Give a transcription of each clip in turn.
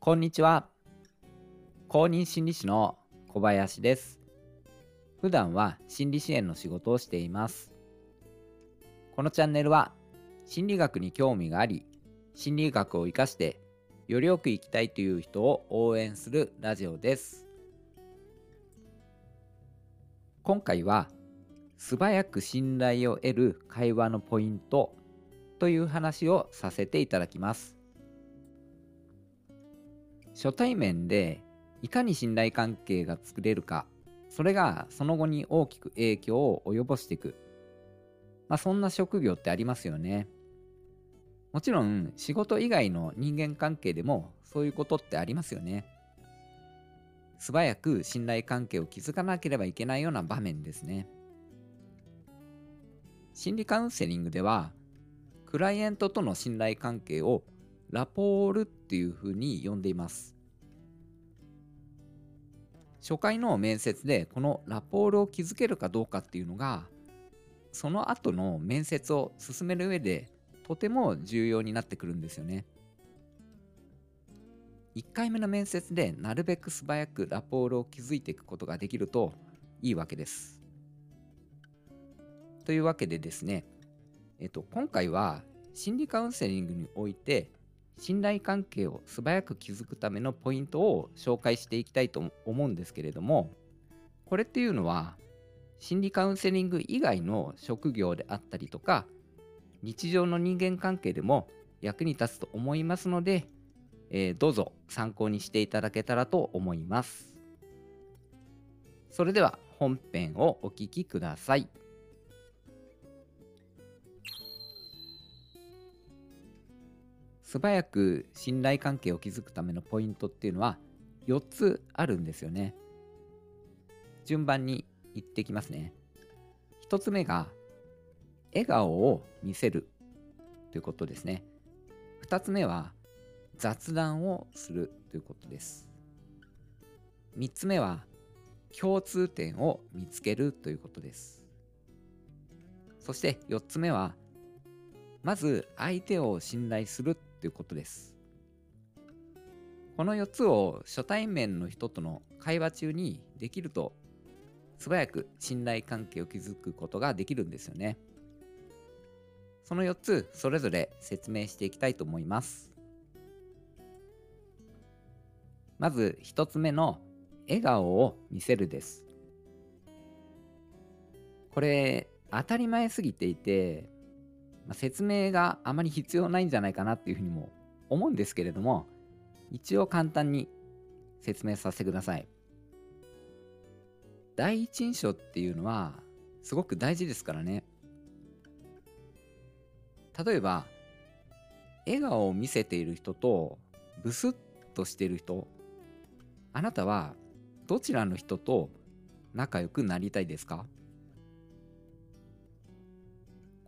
こんにちは。公認心理師の小林です。普段は心理支援の仕事をしています。このチャンネルは心理学に興味があり、心理学を活かしてよりよく生きたいという人を応援するラジオです。今回は素早く信頼を得る会話のポイントという話をさせていただきます。初対面でいかに信頼関係が作れるか、それがその後に大きく影響を及ぼしていく。まあそんな職業ってありますよね。もちろん仕事以外の人間関係でもそういうことってありますよね。素早く信頼関係を築かなければいけないような場面ですね。心理カウンセリングではクライアントとの信頼関係をラポールっていうふうに呼んでいます。初回の面接でこのラポールを築けるかどうかっていうのがその後の面接を進める上でとても重要になってくるんですよね。1回目の面接でなるべく素早くラポールを築いていくことができるといいわけです。というわけでですね、えっと、今回は心理カウンセリングにおいて信頼関係を素早く築くためのポイントを紹介していきたいと思うんですけれどもこれっていうのは心理カウンセリング以外の職業であったりとか日常の人間関係でも役に立つと思いますので、えー、どうぞ参考にしていただけたらと思いますそれでは本編をお聴きください。素早く信頼関係を築くためのポイントっていうのは4つあるんですよね。順番に言ってきますね。1つ目が笑顔を見せるということですね。2つ目は雑談をするということです。3つ目は共通点を見つけるということです。そして4つ目はまず相手を信頼するということです。この4つを初対面の人との会話中にできると素早く信頼関係を築くことができるんですよね。その4つそれぞれ説明していきたいと思います。まず1つ目の笑顔を見せるです。これ当たり前すぎていてまあ、説明があまり必要ないんじゃないかなっていうふうにも思うんですけれども一応簡単に説明させてください。第一印象っていうのはすごく大事ですからね。例えば笑顔を見せている人とブスッとしている人あなたはどちらの人と仲良くなりたいですか？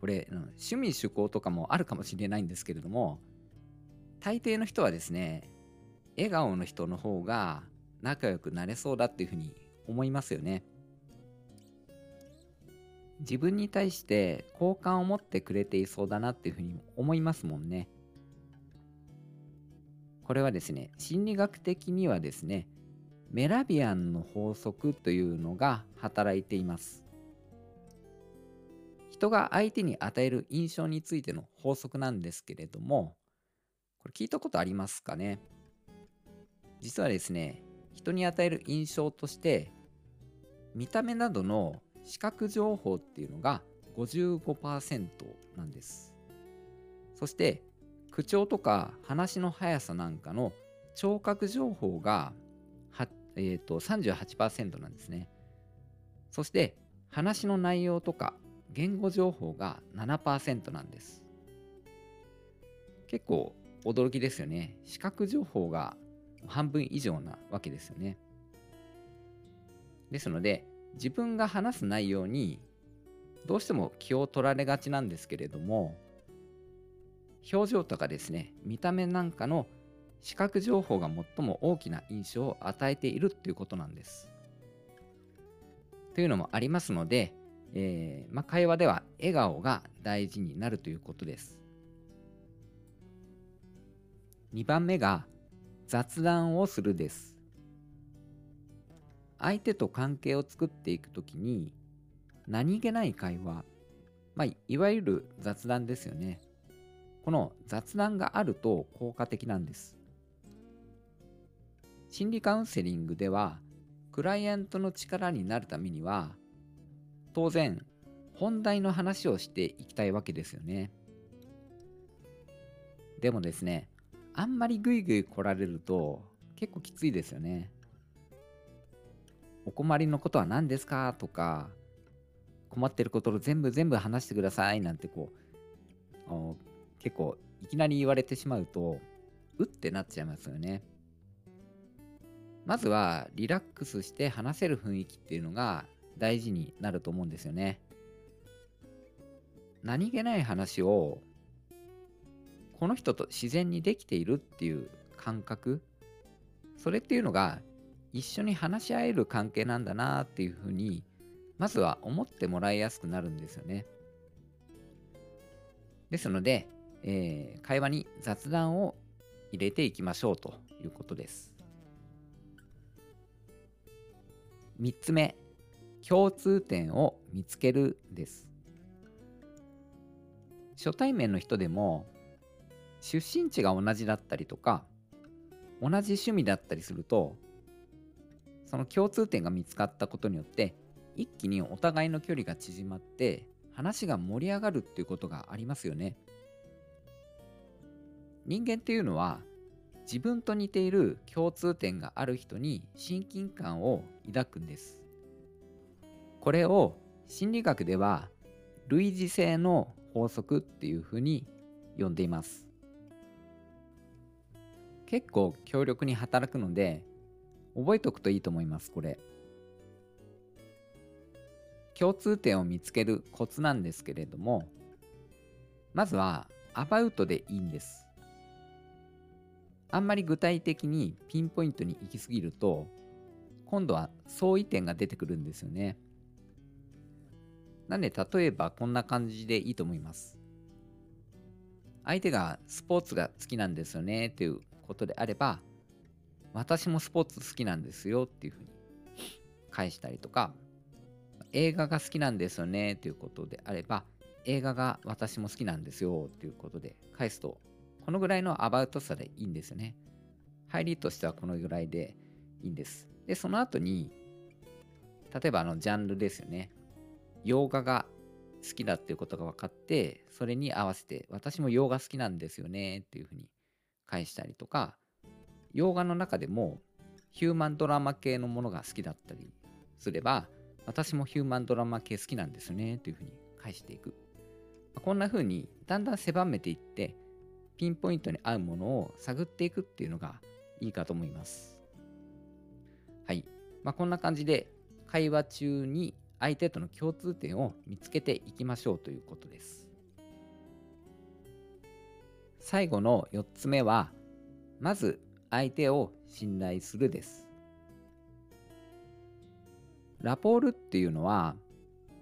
これ、趣味趣向とかもあるかもしれないんですけれども、大抵の人はですね、笑顔の人の方が仲良くなれそうだっていうふうに思いますよね。自分に対して好感を持ってくれていそうだなっていうふうに思いますもんね。これはですね、心理学的にはですね、メラビアンの法則というのが働いています。人が相手に与える印象についての法則なんですけれども、これ聞いたことありますかね？実はですね、人に与える印象として、見た目などの視覚情報っていうのが55%なんです。そして、口調とか話の速さなんかの聴覚情報がえーと38%なんですね。そして話の内容とか言語情報が7%なんです。結構驚きですよね。視覚情報が半分以上なわけですよね。ですので、自分が話す内容にどうしても気を取られがちなんですけれども、表情とかですね、見た目なんかの視覚情報が最も大きな印象を与えているということなんです。というのもありますので、えー、まあ、会話では笑顔が大事になるということです。2番目が雑談をするです。相手と関係を作っていくときに何気ない会話まあいわゆる雑談ですよね。この雑談があると効果的なんです。心理カウンセリングではクライアントの力になるためには当然本題の話をしていきたいわけですよね。でもですねあんまりグイグイ来られると結構きついですよね。お困りのことは何ですかとか困ってることを全部全部話してくださいなんてこう結構いきなり言われてしまうとうってなっちゃいますよね。まずはリラックスして話せる雰囲気っていうのが大事になると思うんですよね。何気ない話をこの人と自然にできているっていう感覚それっていうのが一緒に話し合える関係なんだなっていうふうにまずは思ってもらいやすくなるんですよね。ですので、えー、会話に雑談を入れていきましょうということです。3つ目。共通点を見つけるです。初対面の人でも出身地が同じだったりとか同じ趣味だったりするとその共通点が見つかったことによって一気にお互いの距離が縮まって話が盛り上がるっていうことがありますよね。人間っていうのは自分と似ている共通点がある人に親近感を抱くんです。これを心理学では類似性の法則っていうふうに呼んでいます。結構強力に働くので覚えておくといいと思いますこれ。共通点を見つけるコツなんですけれどもまずはアバウトでいいんです。あんまり具体的にピンポイントに行き過ぎると今度は相違点が出てくるんですよね。なんで例えばこんな感じでいいと思います。相手がスポーツが好きなんですよねっていうことであれば私もスポーツ好きなんですよっていうふうに返したりとか映画が好きなんですよねということであれば映画が私も好きなんですよということで返すとこのぐらいのアバウトさでいいんですよね。入りとしてはこのぐらいでいいんです。でその後に例えばあのジャンルですよね。洋画が好きだっていうことが分かってそれに合わせて私も洋画好きなんですよねっていうふうに返したりとか洋画の中でもヒューマンドラマ系のものが好きだったりすれば私もヒューマンドラマ系好きなんですねというふうに返していく。こんな風にだんだん狭めていってピンポイントに合うものを探っていくっていうのがいいかと思います。はい、まあ、こんな感じで会話中に相手との共通点を見つけていきましょうということです最後の4つ目はまず相手を信頼するですラポールっていうのは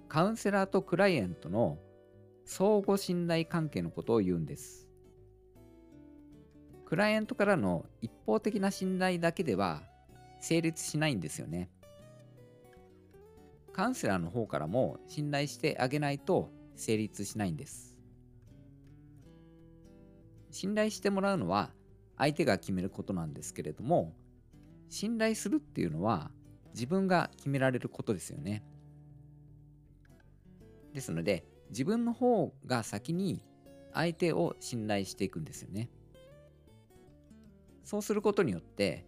カウンセラーとクライアントの相互信頼関係のことを言うんです。クライアントからの一方的な信頼だけでは成立しないんですよね。カウンセラーの方からも信頼してあげないと成立しないんです。信頼してもらうのは相手が決めることなんですけれども信頼するっていうのは自分が決められることですよね。ですので自分の方が先に相手を信頼していくんですよね。そうすることによって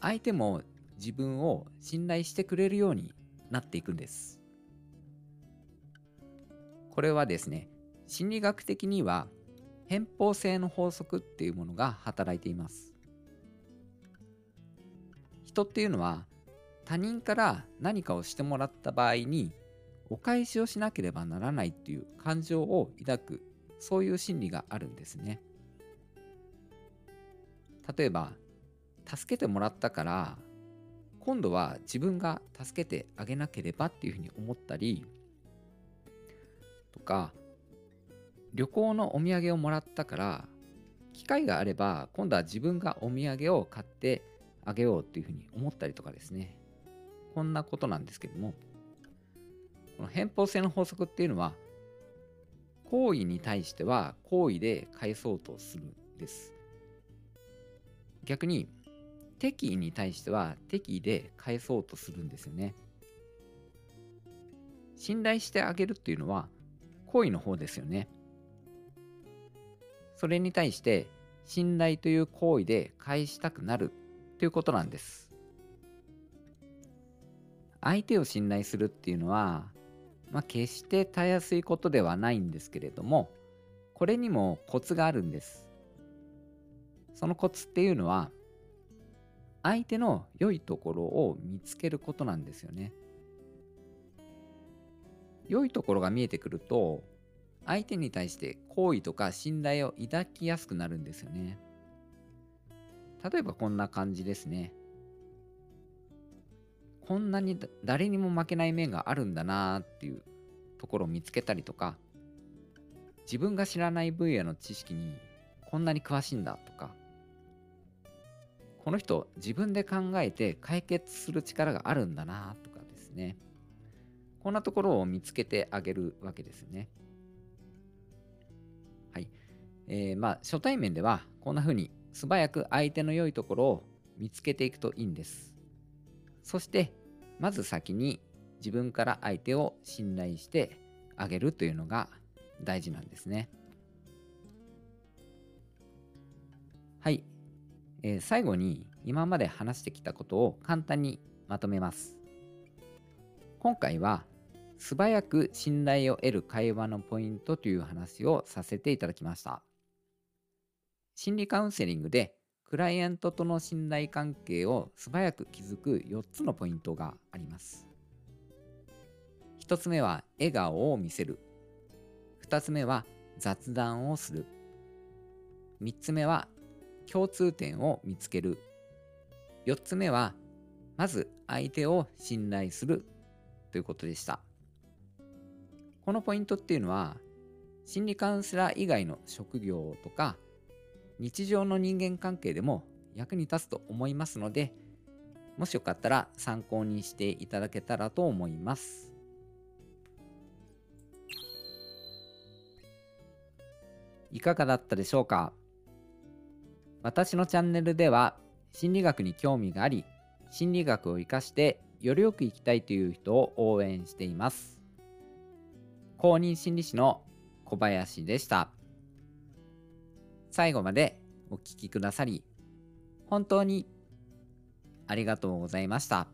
相手も自分を信頼してくれるようになっていくんです。これはですね心理学的には偏方性の法則っていうものが働いています。人っていうのは他人から何かをしてもらった場合にお返しをしなければならないっていう感情を抱くそういう心理があるんですね例えば助けてもらったから今度は自分が助けてあげなければっていうふうに思ったりとか旅行のお土産をもらったから機会があれば今度は自分がお土産を買ってあげようっていうふうに思ったりとかですね。こんなことなんですけどもこの偏方性の法則っていうのは行為に対しては行為で返そうとするんです。逆に敵意に対しては敵意で返そうとするんですよね。信頼してあげるっていうのは行為の方ですよね。それに対して信頼という行為で返したくなるということなんです。相手を信頼するっていうのはまあ、決してたやすいことではないんですけれどもこれにもコツがあるんです。そのコツっていうのは相手の良いところを見つけることなんですよね。良いところが見えてくると相手に対して好意とか信頼を抱きやすくなるんですよね。例えばこんな感じですね。こんなに誰にも負けない面があるんだなっていうところを見つけたりとか自分が知らない分野の知識にこんなに詳しいんだとかこの人自分で考えて解決する力があるんだなとかですね。こんなところを見つけてあげるわけですね。はい。えー、まあ初対面ではこんな風に素早く相手の良いところを見つけていくといいんです。そしてまず先に自分から相手を信頼してあげるというのが大事なんですね。はい、えー、最後に今まで話してきたことを簡単にまとめます。今回は素早く信頼を得る会話のポイントという話をさせていただきました。心理カウンセリングでクライアントとの信頼関係を素早く築く4つのポイントがあります。1つ目は笑顔を見せる。2つ目は雑談をする。3つ目は共通点を見つける。4つ目はまず相手を信頼するということでした。このポイントっていうのは心理カウンセラー以外の職業とか日常の人間関係でも役に立つと思いますので、もしよかったら参考にしていただけたらと思います。いかがだったでしょうか？私のチャンネルでは心理学に興味があり、心理学を生かしてよりよく生きたいという人を応援しています。公認心理師の小林でした。最後までお聴きくださり、本当にありがとうございました。